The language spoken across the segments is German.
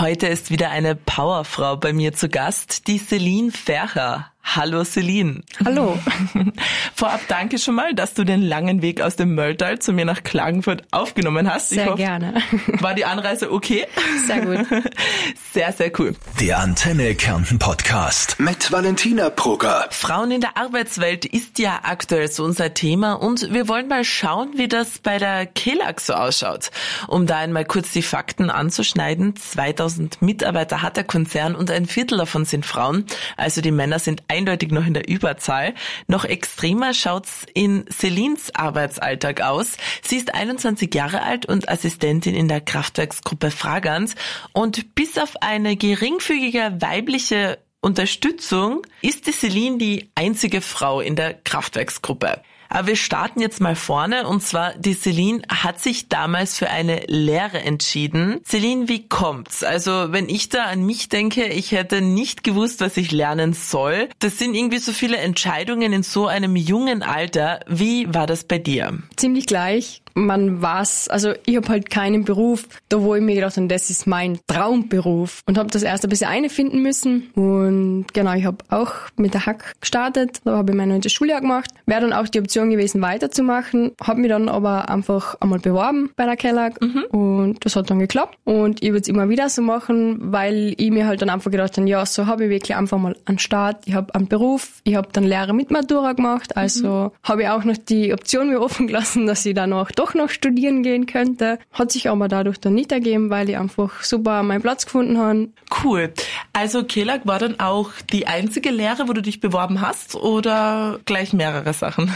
Heute ist wieder eine Powerfrau bei mir zu Gast, die Celine Fercher. Hallo Celine. Hallo. Vorab danke schon mal, dass du den langen Weg aus dem Mölltal zu mir nach Klagenfurt aufgenommen hast. Sehr hoffe, gerne. War die Anreise okay? Sehr gut. Sehr, sehr cool. Der Antenne Kärnten Podcast mit Valentina Brugger. Frauen in der Arbeitswelt ist ja aktuell so unser Thema und wir wollen mal schauen, wie das bei der KELAG so ausschaut. Um da einmal kurz die Fakten anzuschneiden. 2000 Mitarbeiter hat der Konzern und ein Viertel davon sind Frauen. Also die Männer sind eindeutig noch in der Überzahl. Noch extremer schaut's in Celines Arbeitsalltag aus. Sie ist 21 Jahre alt und Assistentin in der Kraftwerksgruppe Fragans und bis auf eine geringfügige weibliche Unterstützung ist die Celine die einzige Frau in der Kraftwerksgruppe. Aber wir starten jetzt mal vorne und zwar die Celine hat sich damals für eine Lehre entschieden. Celine, wie kommt's? Also wenn ich da an mich denke, ich hätte nicht gewusst, was ich lernen soll. Das sind irgendwie so viele Entscheidungen in so einem jungen Alter. Wie war das bei dir? Ziemlich gleich man weiß, also ich habe halt keinen Beruf, da wo ich mir gedacht habe, das ist mein Traumberuf. Und habe das erst ein bisschen einfinden müssen. Und genau, ich habe auch mit der Hack gestartet, da habe ich mein neuntes Schuljahr gemacht, wäre dann auch die Option gewesen weiterzumachen, habe mich dann aber einfach einmal beworben bei der Kellag mhm. und das hat dann geklappt. Und ich würde es immer wieder so machen, weil ich mir halt dann einfach gedacht habe, ja, so habe ich wirklich einfach mal einen Start, ich habe einen Beruf, ich habe dann Lehre mit Matura gemacht, also mhm. habe ich auch noch die Option mir offen gelassen, dass ich dann auch doch doch noch studieren gehen könnte. Hat sich aber dadurch dann nicht ergeben, weil ich einfach super meinen Platz gefunden habe. Cool. Also Kelag war dann auch die einzige Lehre, wo du dich beworben hast oder gleich mehrere Sachen?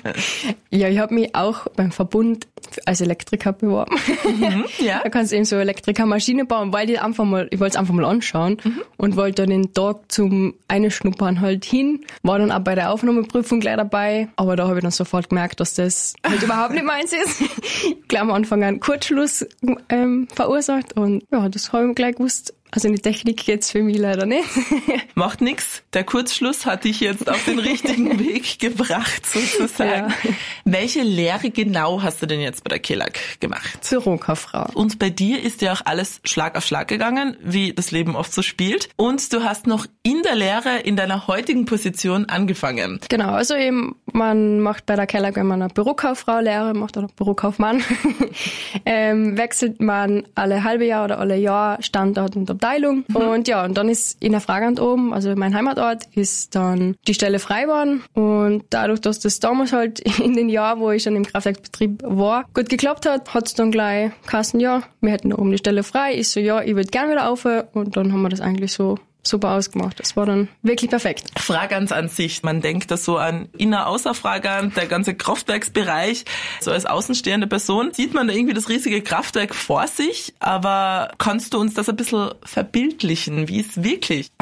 ja, ich habe mich auch beim Verbund als Elektriker beworben. Mhm, ja. Da kannst du eben so Elektrikermaschine bauen, weil ich einfach mal, ich wollte es einfach mal anschauen mhm. und wollte dann den Tag zum Einschnuppern halt hin. War dann auch bei der Aufnahmeprüfung gleich dabei, aber da habe ich dann sofort gemerkt, dass das halt überhaupt nicht meins ist. Ich glaube am Anfang einen Kurzschluss ähm, verursacht und ja, das habe ich gleich gewusst, also in die Technik geht's für mich leider nicht. Macht nix. Der Kurzschluss hat dich jetzt auf den richtigen Weg gebracht, sozusagen. Ja. Welche Lehre genau hast du denn jetzt bei der KELAG gemacht? Bürokauffrau. Und bei dir ist ja auch alles Schlag auf Schlag gegangen, wie das Leben oft so spielt. Und du hast noch in der Lehre in deiner heutigen Position angefangen. Genau, also eben, man macht bei der KELAG, wenn man eine Bürokauffrau Lehre macht oder Bürokaufmann, ähm, wechselt man alle halbe Jahr oder alle Jahr Standort und Abteilung. Mhm. Und ja, und dann ist in der Fragand oben, also mein Heimatort, ist dann die Stelle frei geworden. Und dadurch, dass das damals halt in den Jahren, wo ich schon im Kraftwerksbetrieb war, gut geklappt hat, hat es dann gleich Kassen, ja, wir hätten da oben die Stelle frei. Ich so, ja, ich würde gerne wieder auf. Und dann haben wir das eigentlich so super ausgemacht. Das war dann wirklich perfekt. Fragans an sich, man denkt das so an Inner-Außer-Fragans, der ganze Kraftwerksbereich. So als außenstehende Person sieht man da irgendwie das riesige Kraftwerk vor sich, aber kannst du uns das ein bisschen verbildlichen, wie es wirklich ist?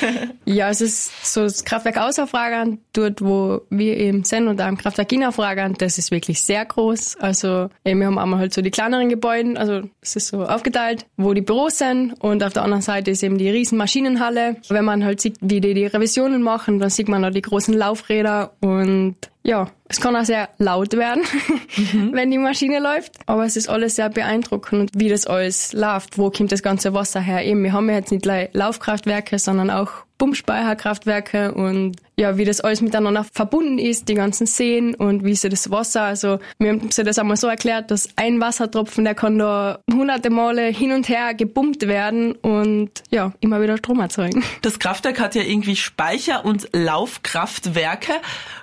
ja, es ist so das Kraftwerk Außerfragern, dort wo wir eben sind und da im Kraftwerk Innerfragern, das ist wirklich sehr groß. Also wir haben einmal halt so die kleineren Gebäude, also es ist so aufgeteilt, wo die Büros sind und auf der anderen Seite ist eben die riesen Maschinen Maschinenhalle. Wenn man halt sieht, wie die die Revisionen machen, dann sieht man da die großen Laufräder und ja, es kann auch sehr laut werden, mhm. wenn die Maschine läuft, aber es ist alles sehr beeindruckend, wie das alles läuft. Wo kommt das ganze Wasser her? Eben, wir haben ja jetzt nicht Laufkraftwerke, sondern auch Pumpspeicherkraftwerke und ja, wie das alles miteinander verbunden ist, die ganzen Seen und wie sie das Wasser, also wir haben sie das einmal so erklärt, dass ein Wassertropfen, der kann da hunderte Male hin und her gepumpt werden und ja, immer wieder Strom erzeugen. Das Kraftwerk hat ja irgendwie Speicher- und Laufkraftwerke.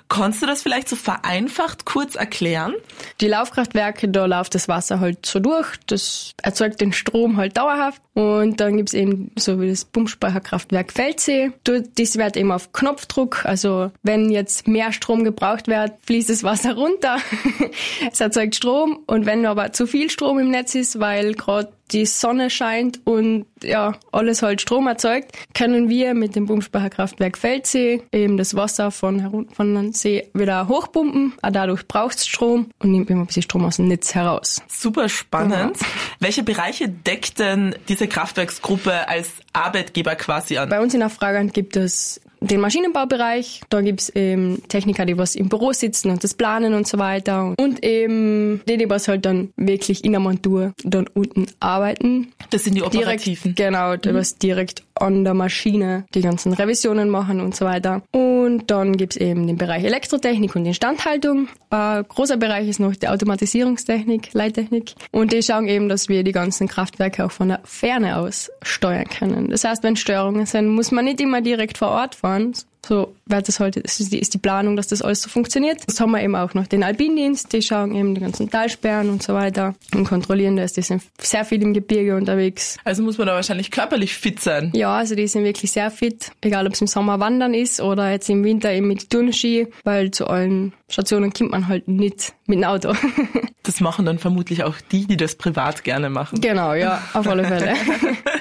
Kannst du das vielleicht so vereinfacht kurz erklären? Die Laufkraftwerke, da läuft das Wasser halt so durch, das erzeugt den Strom halt dauerhaft und dann gibt's eben so wie das Pumpspeicherkraftwerk Feldsee. Das wird eben auf Knopfdruck, also wenn jetzt mehr Strom gebraucht wird, fließt das Wasser runter. es erzeugt Strom und wenn aber zu viel Strom im Netz ist, weil gerade die Sonne scheint und ja, alles halt Strom erzeugt, können wir mit dem Pumpspeicherkraftwerk Feldsee eben das Wasser von, von dem See wieder hochpumpen. Auch dadurch braucht es Strom und nimmt immer ein bisschen Strom aus dem Netz heraus. Super spannend. Ja. Welche Bereiche deckt denn diese Kraftwerksgruppe als Arbeitgeber quasi an? Bei uns in Afragand gibt es den Maschinenbaubereich. Da gibt's eben Techniker, die was im Büro sitzen und das planen und so weiter. Und eben die, die was halt dann wirklich in der Montur dann unten arbeiten. Das sind die Operativen. Direkt, genau, die was direkt an der Maschine die ganzen Revisionen machen und so weiter. Und dann gibt's eben den Bereich Elektrotechnik und Instandhaltung. Ein großer Bereich ist noch die Automatisierungstechnik, Leittechnik. Und die schauen eben, dass wir die ganzen Kraftwerke auch von der Ferne aus steuern können. Das heißt, wenn Störungen sind, muss man nicht immer direkt vor Ort fahren, so wird das halt, ist die, ist die Planung, dass das alles so funktioniert. Das haben wir eben auch noch den Alpindienst, die schauen eben die ganzen Talsperren und so weiter und kontrollieren das. Die sind sehr viel im Gebirge unterwegs. Also muss man da wahrscheinlich körperlich fit sein. Ja, also die sind wirklich sehr fit, egal ob es im Sommer wandern ist oder jetzt im Winter eben mit Turnski, weil zu allen Stationen kommt man halt nicht mit dem Auto. das machen dann vermutlich auch die, die das privat gerne machen. Genau, ja, auf alle Fälle.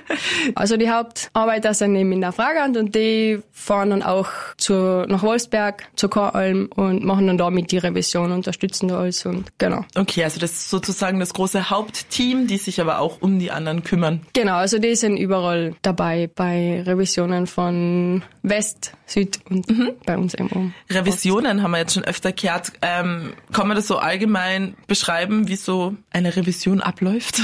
also die Hauptarbeiter sind eben in der Fragand und die fahren dann auch zu, nach Wolfsberg, zur Koralm und machen dann da mit die Revision, unterstützen da alles und genau. Okay, also das ist sozusagen das große Hauptteam, die sich aber auch um die anderen kümmern. Genau, also die sind überall dabei bei Revisionen von West, Süd und mhm. bei uns eben um. Revisionen haben wir jetzt schon öfter gehört. Ähm, kann man das so allgemein beschreiben, wie so eine Revision abläuft?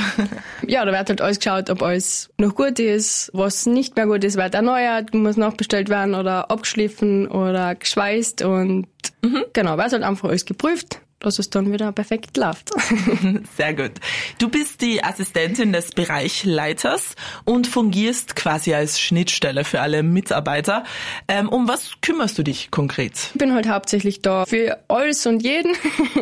ja, da wird halt alles geschaut, ob alles noch gut ist, was nicht mehr gut ist, wird erneuert, muss nachbestellt werden oder abgeschliffen oder geschweißt und mhm. genau, wird halt einfach alles geprüft dass es dann wieder perfekt läuft. Sehr gut. Du bist die Assistentin des Bereichleiters und fungierst quasi als Schnittstelle für alle Mitarbeiter. Ähm, um was kümmerst du dich konkret? Ich bin halt hauptsächlich da für alles und jeden,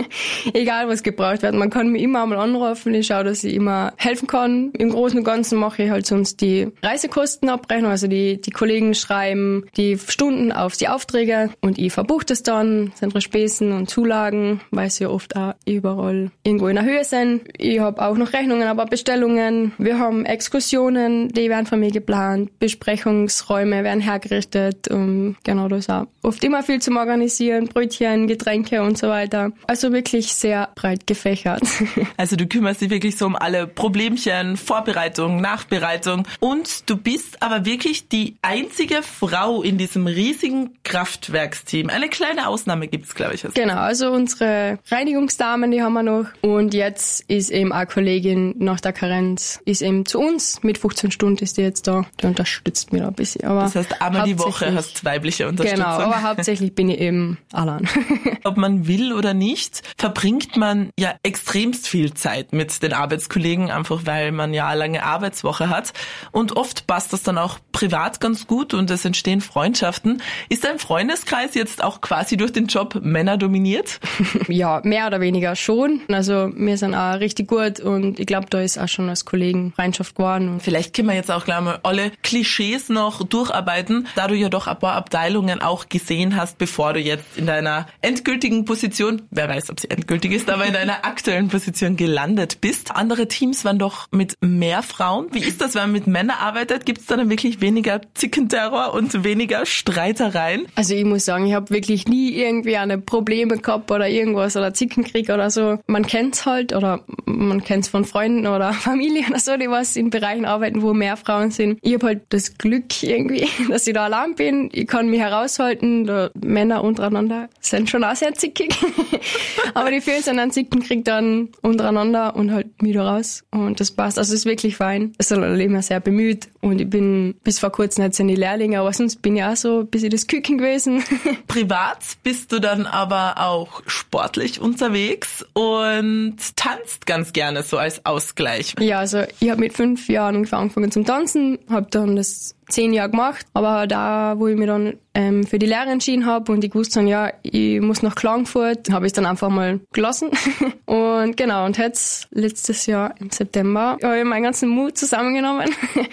egal was gebraucht wird. Man kann mich immer einmal anrufen. Ich schaue, dass ich immer helfen kann. Im Großen und Ganzen mache ich halt sonst die Reisekostenabrechnung. Also die, die Kollegen schreiben die Stunden auf die Aufträge und ich verbuche das dann, sind Spesen und Zulagen, weil es ja oft auch überall irgendwo in der Höhe sind. Ich habe auch noch Rechnungen, aber Bestellungen. Wir haben Exkursionen, die werden von mir geplant. Besprechungsräume werden hergerichtet. Und genau, da ist auch oft immer viel zum Organisieren. Brötchen, Getränke und so weiter. Also wirklich sehr breit gefächert. Also du kümmerst dich wirklich so um alle Problemchen, Vorbereitung, Nachbereitung. Und du bist aber wirklich die einzige Frau in diesem riesigen Kraftwerksteam. Eine kleine Ausnahme gibt's, glaube ich. Genau, also unsere Reinigungsdamen, die haben wir noch. Und jetzt ist eben eine Kollegin nach der Karenz, ist eben zu uns. Mit 15 Stunden ist die jetzt da. Die unterstützt mich da ein bisschen. Aber das heißt, einmal die Woche hast du weibliche Unterstützung. Genau, aber hauptsächlich bin ich eben allein. Ob man will oder nicht, verbringt man ja extremst viel Zeit mit den Arbeitskollegen, einfach weil man ja eine lange Arbeitswoche hat. Und oft passt das dann auch privat ganz gut und es entstehen Freundschaften. Ist dein Freundeskreis jetzt auch quasi durch den Job Männer dominiert? Ja, mehr oder weniger schon. Also wir sind auch richtig gut und ich glaube, da ist auch schon als Kollegen Freundschaft geworden. Vielleicht können wir jetzt auch gleich mal alle Klischees noch durcharbeiten, da du ja doch ein paar Abteilungen auch gesehen hast, bevor du jetzt in deiner endgültigen Position, wer weiß, ob sie endgültig ist, aber in deiner aktuellen Position gelandet bist. Andere Teams waren doch mit mehr Frauen. Wie ist das, wenn man mit Männern arbeitet? Gibt es da dann wirklich weniger Zickenterror und weniger Streitereien? Also ich muss sagen, ich habe wirklich nie irgendwie eine Probleme gehabt oder irgendwas oder Zickenkrieg oder so. Man kennt's halt oder man kennt's von Freunden oder Familie oder so, die was in Bereichen arbeiten, wo mehr Frauen sind. Ich habe halt das Glück irgendwie, dass ich da allein bin. Ich kann mich heraushalten. Da Männer untereinander sind schon auch sehr zickig. Aber die fühlen sich einen Zickenkrieg dann untereinander und halt mich da raus. Und das passt. Also es ist wirklich fein. Es ist halt immer sehr bemüht. Und ich bin bis vor kurzem jetzt in die Lehrlinge, aber sonst bin ich auch so ein bisschen das Küken gewesen. Privat bist du dann aber auch sportlich unterwegs und tanzt ganz gerne so als Ausgleich. Ja, also ich habe mit fünf Jahren ungefähr angefangen zum Tanzen, habe dann das zehn Jahre gemacht, aber da, wo ich mich dann ähm, für die Lehre entschieden habe und ich wusste dann, ja, ich muss nach Klagenfurt, habe ich dann einfach mal gelassen. und genau, und jetzt letztes Jahr im September habe ich meinen ganzen Mut zusammengenommen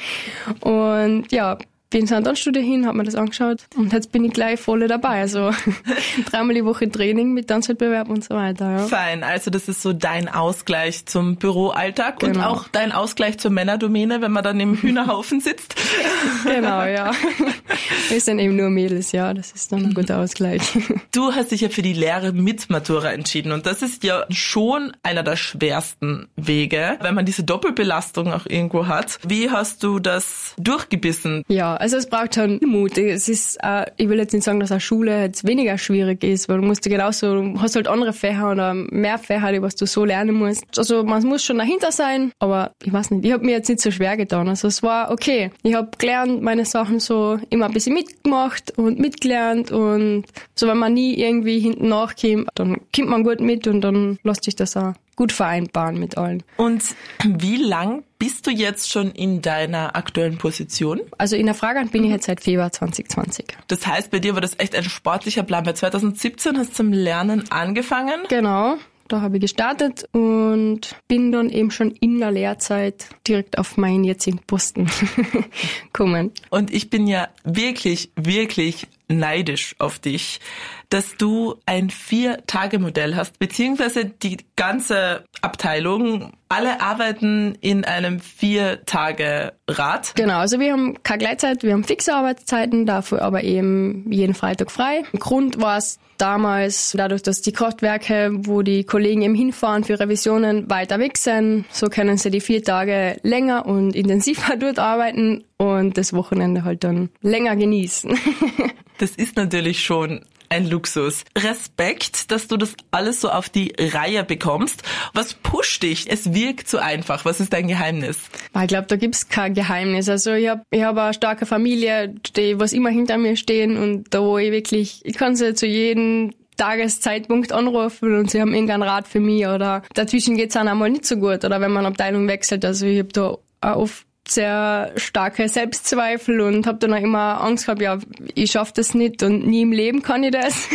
und ja, bin ins Tanzstudio hin, habe mir das angeschaut und jetzt bin ich gleich voll dabei. Also dreimal die Woche Training mit Tanzwettbewerb und so weiter. Ja. Fein, also das ist so dein Ausgleich zum Büroalltag genau. und auch dein Ausgleich zur Männerdomäne, wenn man dann im Hühnerhaufen sitzt. genau, ja. Wir sind eben nur Mädels, ja, das ist dann ein guter Ausgleich. Du hast dich ja für die Lehre mit Matura entschieden und das ist ja schon einer der schwersten Wege, wenn man diese Doppelbelastung auch irgendwo hat. Wie hast du das durchgebissen? Ja, also es braucht schon Mut. Es ist, äh, ich will jetzt nicht sagen, dass eine Schule jetzt weniger schwierig ist, weil du musst genauso, du hast halt andere Fächer oder mehr Fächer, die was du so lernen musst. Also man muss schon dahinter sein, aber ich weiß nicht, ich habe mir jetzt nicht so schwer getan. Also es war okay. Ich habe gelernt, meine Sachen so immer ein bisschen mitgemacht und mitgelernt und so, wenn man nie irgendwie hinten nachkommt, dann kommt man gut mit und dann lässt sich das auch gut vereinbaren mit allen. Und wie lang bist du jetzt schon in deiner aktuellen Position? Also in der Fragehand bin ich jetzt seit Februar 2020. Das heißt, bei dir war das echt ein sportlicher Plan. Bei 2017 hast du zum Lernen angefangen. Genau. Da habe ich gestartet und bin dann eben schon in der Lehrzeit direkt auf meinen jetzigen Posten gekommen. Und ich bin ja wirklich, wirklich neidisch auf dich, dass du ein Vier-Tage-Modell hast, beziehungsweise die ganze Abteilung, alle arbeiten in einem Vier-Tage-Rad. Genau, also wir haben keine Gleitzeit, wir haben fixe Arbeitszeiten, dafür aber eben jeden Freitag frei. Grund war es damals dadurch, dass die Kraftwerke, wo die Kollegen eben hinfahren für Revisionen, weiter weg sind. So können sie die vier Tage länger und intensiver dort arbeiten und das Wochenende halt dann länger genießen. das ist natürlich schon ein Luxus. Respekt, dass du das alles so auf die Reihe bekommst. Was pusht dich? Es wirkt so einfach. Was ist dein Geheimnis? Ich glaube, da gibt's kein Geheimnis. Also ich habe ich hab eine starke Familie, die was immer hinter mir stehen und da wo ich wirklich, ich kann sie zu jedem Tageszeitpunkt anrufen und sie haben irgendeinen Rat für mich oder dazwischen geht's dann einmal nicht so gut oder wenn man Abteilung wechselt. Also ich habe da auch oft sehr starke Selbstzweifel und habe dann auch immer Angst gehabt, ja, ich schaffe das nicht und nie im Leben kann ich das.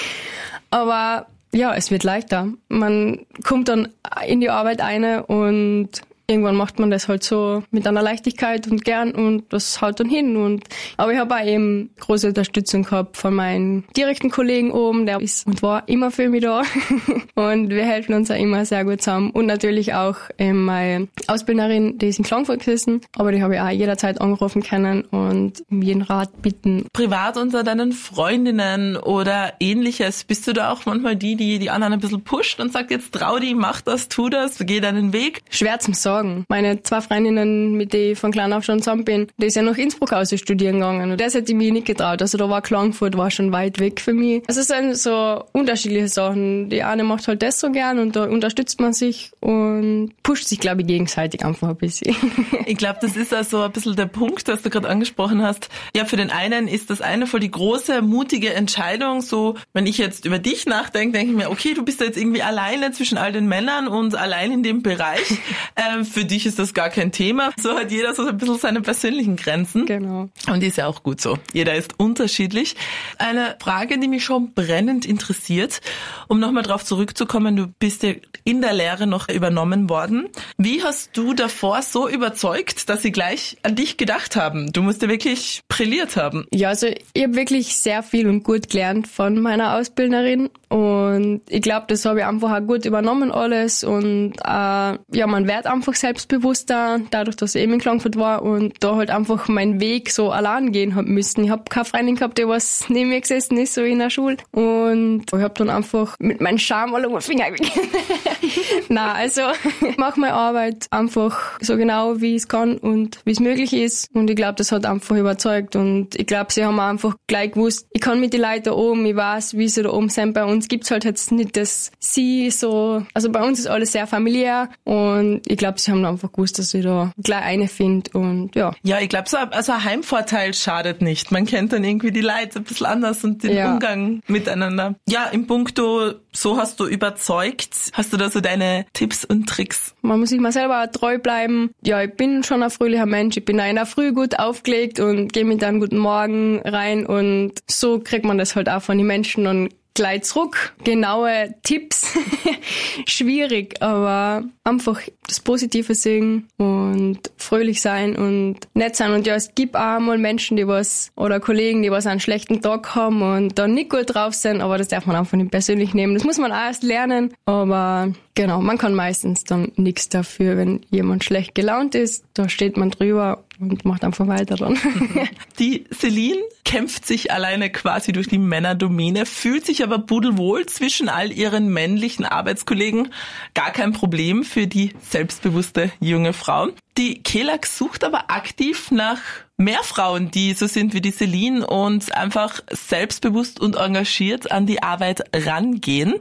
Aber ja, es wird leichter. Man kommt dann in die Arbeit eine und irgendwann macht man das halt so mit einer Leichtigkeit und gern und das haut dann hin. Und aber ich habe auch eben große Unterstützung gehabt von meinen direkten Kollegen oben, der ist und war immer für mich da. und wir helfen uns auch immer sehr gut zusammen. Und natürlich auch ähm, meine Ausbilderin, die ist in Klagenfurt gesessen, aber die habe ich auch jederzeit angerufen können und um jeden Rat bitten. Privat unter deinen Freundinnen oder ähnliches, bist du da auch manchmal die, die die anderen ein bisschen pusht und sagt, jetzt trau die, mach das, tu das, geh deinen Weg? Schwer zum Sagen sagen. Meine zwei Freundinnen, mit denen ich von klein auf schon zusammen bin, die sind nach Innsbruck aus studieren gegangen. Und das hätte ich mir nicht getraut. Also da war Klagenfurt war schon weit weg für mich. Also es sind so unterschiedliche Sachen. Die eine macht halt das so gern und da unterstützt man sich und pusht sich, glaube ich, gegenseitig einfach ein bisschen. ich glaube, das ist also ein bisschen der Punkt, was du gerade angesprochen hast. Ja, für den einen ist das eine voll die große, mutige Entscheidung. So, wenn ich jetzt über dich nachdenke, denke ich mir, okay, du bist jetzt irgendwie alleine zwischen all den Männern und allein in dem Bereich. Ähm, für dich ist das gar kein Thema. So hat jeder so ein bisschen seine persönlichen Grenzen. Genau. Und ist ja auch gut so. Jeder ist unterschiedlich. Eine Frage, die mich schon brennend interessiert, um nochmal drauf zurückzukommen, du bist ja in der Lehre noch übernommen worden. Wie hast du davor so überzeugt, dass sie gleich an dich gedacht haben? Du musst ja wirklich brilliert haben. Ja, also ich habe wirklich sehr viel und gut gelernt von meiner Ausbilderin und ich glaube, das habe ich einfach auch gut übernommen alles und äh, ja, man wird einfach selbstbewusster, dadurch, dass ich eben in Klagenfurt war und da halt einfach meinen Weg so allein gehen hab müssen. Ich habe keine Freundin gehabt, die was neben mir gesessen ist, so in der Schule. Und ich habe dann einfach mit meinem Charme alle um Finger Na, also ich mache meine Arbeit einfach so genau, wie ich es kann und wie es möglich ist. Und ich glaube, das hat einfach überzeugt. Und ich glaube, sie haben einfach gleich gewusst, ich kann mit den Leuten da oben, ich weiß, wie sie da oben sind bei uns uns gibt's halt jetzt nicht das Sie so, also bei uns ist alles sehr familiär und ich glaube, sie haben einfach gewusst, dass ich da gleich eine finde und ja. Ja, ich glaube, so also ein Heimvorteil schadet nicht. Man kennt dann irgendwie die Leute ein bisschen anders und den ja. Umgang miteinander. Ja, im Punkto, so hast du überzeugt. Hast du da so deine Tipps und Tricks? Man muss sich mal selber treu bleiben. Ja, ich bin schon ein fröhlicher Mensch. Ich bin in der Früh gut aufgelegt und gehe mit einem guten Morgen rein und so kriegt man das halt auch von den Menschen und gleich zurück. Genaue Tipps. Schwierig, aber einfach das Positive sehen und fröhlich sein und nett sein. Und ja, es gibt auch mal Menschen, die was, oder Kollegen, die was einen schlechten Tag haben und dann nicht gut drauf sind, aber das darf man einfach nicht persönlich nehmen. Das muss man auch erst lernen, aber genau, man kann meistens dann nichts dafür, wenn jemand schlecht gelaunt ist. Da steht man drüber und macht einfach weiter dann. Die Celine kämpft sich alleine quasi durch die Männerdomäne, fühlt sich aber pudelwohl zwischen all ihren männlichen Arbeitskollegen. Gar kein Problem für die selbstbewusste junge Frau. Die KELAG sucht aber aktiv nach mehr Frauen, die so sind wie die Celine und einfach selbstbewusst und engagiert an die Arbeit rangehen.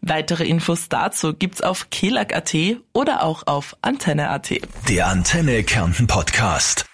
Weitere Infos dazu gibt's auf kelag.at oder auch auf antenne.at. Der Antenne Kärnten Podcast.